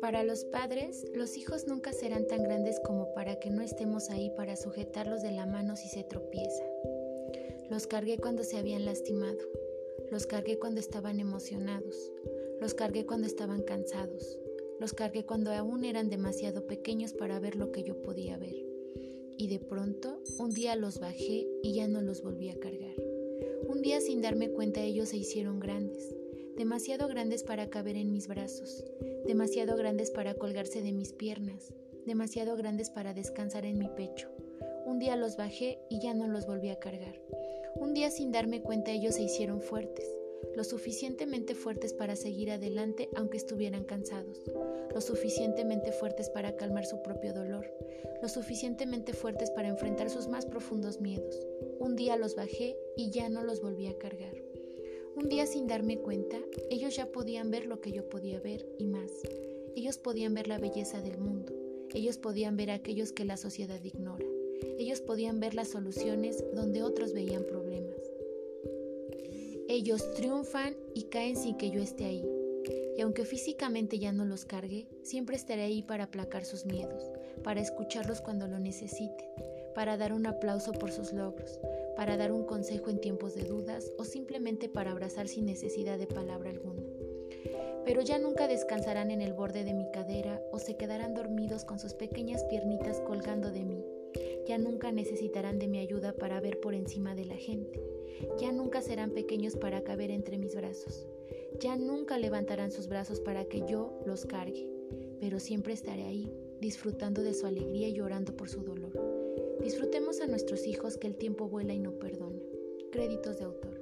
Para los padres, los hijos nunca serán tan grandes como para que no estemos ahí para sujetarlos de la mano si se tropieza. Los cargué cuando se habían lastimado, los cargué cuando estaban emocionados, los cargué cuando estaban cansados, los cargué cuando aún eran demasiado pequeños para ver lo que yo podía ver. Y de pronto, un día los bajé y ya no los volví a cargar. Un día sin darme cuenta ellos se hicieron grandes, demasiado grandes para caber en mis brazos, demasiado grandes para colgarse de mis piernas, demasiado grandes para descansar en mi pecho. Un día los bajé y ya no los volví a cargar. Un día sin darme cuenta ellos se hicieron fuertes, lo suficientemente fuertes para seguir adelante aunque estuvieran cansados, lo suficientemente fuertes para calmar su propio dolor, lo suficientemente fuertes para enfrentar sus más profundos miedos. Un día los bajé y ya no los volví a cargar. Un día sin darme cuenta, ellos ya podían ver lo que yo podía ver y más. Ellos podían ver la belleza del mundo. Ellos podían ver aquellos que la sociedad ignora. Ellos podían ver las soluciones donde otros veían problemas. Ellos triunfan y caen sin que yo esté ahí. Y aunque físicamente ya no los cargue, siempre estaré ahí para aplacar sus miedos, para escucharlos cuando lo necesiten, para dar un aplauso por sus logros, para dar un consejo en tiempos de dudas o simplemente para abrazar sin necesidad de palabra alguna. Pero ya nunca descansarán en el borde de mi cadera o se quedarán dormidos con sus pequeñas piernitas colgando de mí. Ya nunca necesitarán de mi ayuda para ver por encima de la gente. Ya nunca serán pequeños para caber entre mis brazos. Ya nunca levantarán sus brazos para que yo los cargue. Pero siempre estaré ahí, disfrutando de su alegría y llorando por su dolor. Disfrutemos a nuestros hijos que el tiempo vuela y no perdona. Créditos de autor.